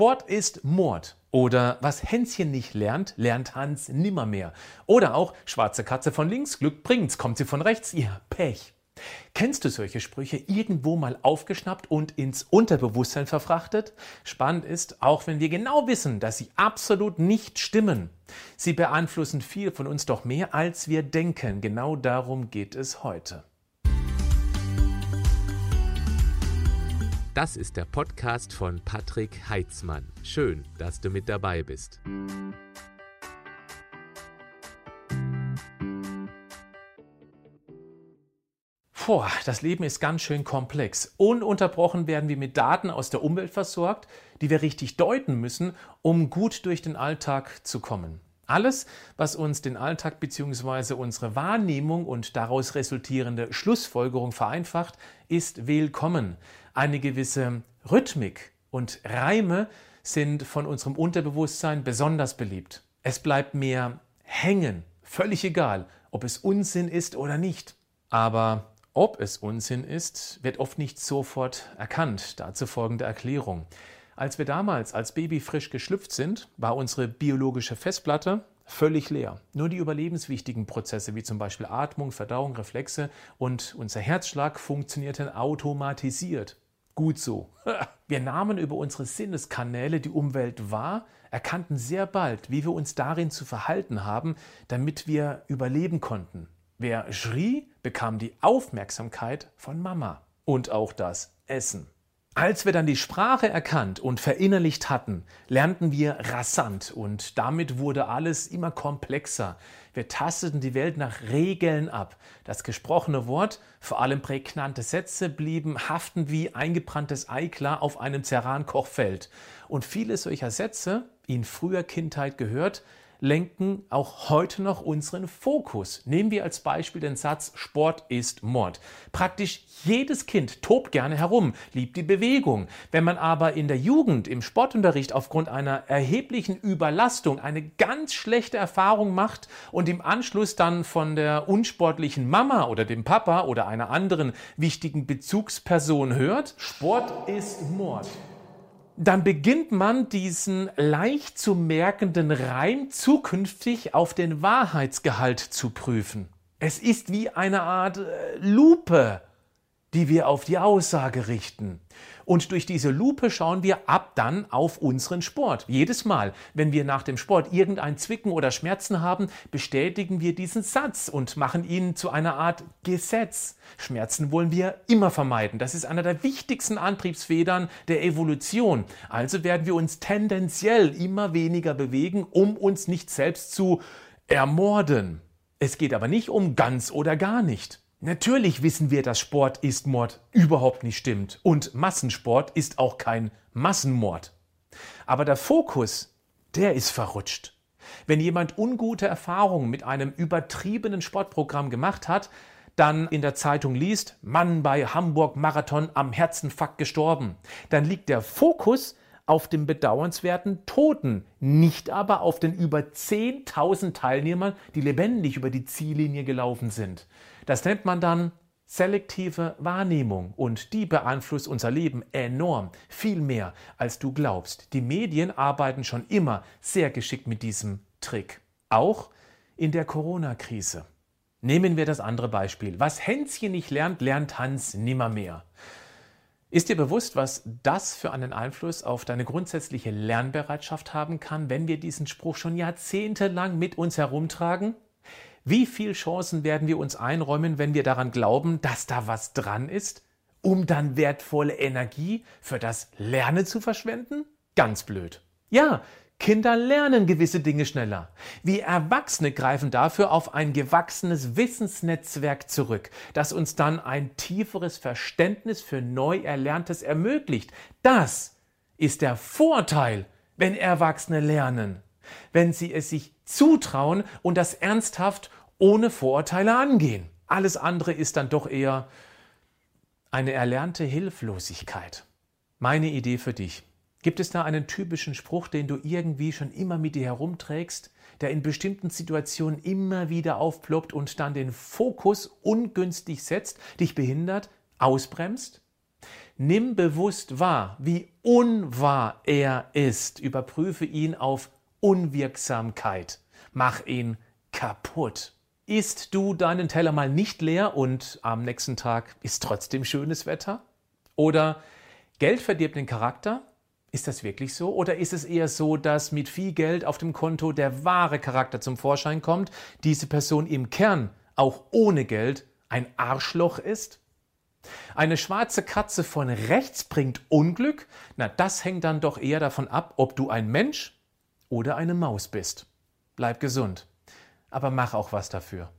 Sport ist Mord. Oder was Hänschen nicht lernt, lernt Hans nimmermehr. Oder auch schwarze Katze von links, Glück bringt's, kommt sie von rechts, ihr Pech. Kennst du solche Sprüche irgendwo mal aufgeschnappt und ins Unterbewusstsein verfrachtet? Spannend ist, auch wenn wir genau wissen, dass sie absolut nicht stimmen. Sie beeinflussen viel von uns doch mehr, als wir denken. Genau darum geht es heute. Das ist der Podcast von Patrick Heitzmann. Schön, dass du mit dabei bist. Puh, das Leben ist ganz schön komplex. Ununterbrochen werden wir mit Daten aus der Umwelt versorgt, die wir richtig deuten müssen, um gut durch den Alltag zu kommen. Alles, was uns den Alltag bzw. unsere Wahrnehmung und daraus resultierende Schlussfolgerung vereinfacht, ist willkommen. Eine gewisse Rhythmik und Reime sind von unserem Unterbewusstsein besonders beliebt. Es bleibt mehr hängen, völlig egal, ob es Unsinn ist oder nicht. Aber ob es Unsinn ist, wird oft nicht sofort erkannt. Dazu folgende Erklärung. Als wir damals als Baby frisch geschlüpft sind, war unsere biologische Festplatte völlig leer. Nur die überlebenswichtigen Prozesse wie zum Beispiel Atmung, Verdauung, Reflexe und unser Herzschlag funktionierten automatisiert. Gut so. Wir nahmen über unsere Sinneskanäle die Umwelt wahr, erkannten sehr bald, wie wir uns darin zu verhalten haben, damit wir überleben konnten. Wer schrie, bekam die Aufmerksamkeit von Mama und auch das Essen. Als wir dann die Sprache erkannt und verinnerlicht hatten, lernten wir rasant und damit wurde alles immer komplexer. Wir tasteten die Welt nach Regeln ab. Das gesprochene Wort, vor allem prägnante Sätze, blieben haften wie eingebranntes Eiklar auf einem Ceran-Kochfeld. Und viele solcher Sätze, in früher Kindheit gehört, lenken auch heute noch unseren Fokus. Nehmen wir als Beispiel den Satz Sport ist Mord. Praktisch jedes Kind tobt gerne herum, liebt die Bewegung. Wenn man aber in der Jugend im Sportunterricht aufgrund einer erheblichen Überlastung eine ganz schlechte Erfahrung macht und im Anschluss dann von der unsportlichen Mama oder dem Papa oder einer anderen wichtigen Bezugsperson hört, Sport ist Mord dann beginnt man diesen leicht zu merkenden Reim zukünftig auf den Wahrheitsgehalt zu prüfen. Es ist wie eine Art äh, Lupe, die wir auf die Aussage richten. Und durch diese Lupe schauen wir ab dann auf unseren Sport. Jedes Mal, wenn wir nach dem Sport irgendein Zwicken oder Schmerzen haben, bestätigen wir diesen Satz und machen ihn zu einer Art Gesetz. Schmerzen wollen wir immer vermeiden. Das ist einer der wichtigsten Antriebsfedern der Evolution. Also werden wir uns tendenziell immer weniger bewegen, um uns nicht selbst zu ermorden. Es geht aber nicht um ganz oder gar nicht. Natürlich wissen wir, dass Sport ist Mord überhaupt nicht stimmt und Massensport ist auch kein Massenmord. Aber der Fokus, der ist verrutscht. Wenn jemand ungute Erfahrungen mit einem übertriebenen Sportprogramm gemacht hat, dann in der Zeitung liest, Mann bei Hamburg Marathon am Herzenfakt gestorben, dann liegt der Fokus auf dem bedauernswerten Toten, nicht aber auf den über 10.000 Teilnehmern, die lebendig über die Ziellinie gelaufen sind. Das nennt man dann selektive Wahrnehmung und die beeinflusst unser Leben enorm, viel mehr als du glaubst. Die Medien arbeiten schon immer sehr geschickt mit diesem Trick. Auch in der Corona-Krise. Nehmen wir das andere Beispiel. Was Hänschen nicht lernt, lernt Hans nimmermehr. Ist dir bewusst, was das für einen Einfluss auf deine grundsätzliche Lernbereitschaft haben kann, wenn wir diesen Spruch schon jahrzehntelang mit uns herumtragen? Wie viele Chancen werden wir uns einräumen, wenn wir daran glauben, dass da was dran ist, um dann wertvolle Energie für das Lernen zu verschwenden? Ganz blöd. Ja, Kinder lernen gewisse Dinge schneller. Wir Erwachsene greifen dafür auf ein gewachsenes Wissensnetzwerk zurück, das uns dann ein tieferes Verständnis für Neuerlerntes ermöglicht. Das ist der Vorteil, wenn Erwachsene lernen, wenn sie es sich zutrauen und das ernsthaft ohne Vorurteile angehen. Alles andere ist dann doch eher eine erlernte Hilflosigkeit. Meine Idee für dich. Gibt es da einen typischen Spruch, den du irgendwie schon immer mit dir herumträgst, der in bestimmten Situationen immer wieder aufploppt und dann den Fokus ungünstig setzt, dich behindert, ausbremst? Nimm bewusst wahr, wie unwahr er ist. Überprüfe ihn auf Unwirksamkeit. Mach ihn kaputt. Isst du deinen Teller mal nicht leer und am nächsten Tag ist trotzdem schönes Wetter? Oder Geld verdirbt den Charakter? Ist das wirklich so? Oder ist es eher so, dass mit viel Geld auf dem Konto der wahre Charakter zum Vorschein kommt, diese Person im Kern, auch ohne Geld, ein Arschloch ist? Eine schwarze Katze von rechts bringt Unglück? Na, das hängt dann doch eher davon ab, ob du ein Mensch oder eine Maus bist. Bleib gesund, aber mach auch was dafür.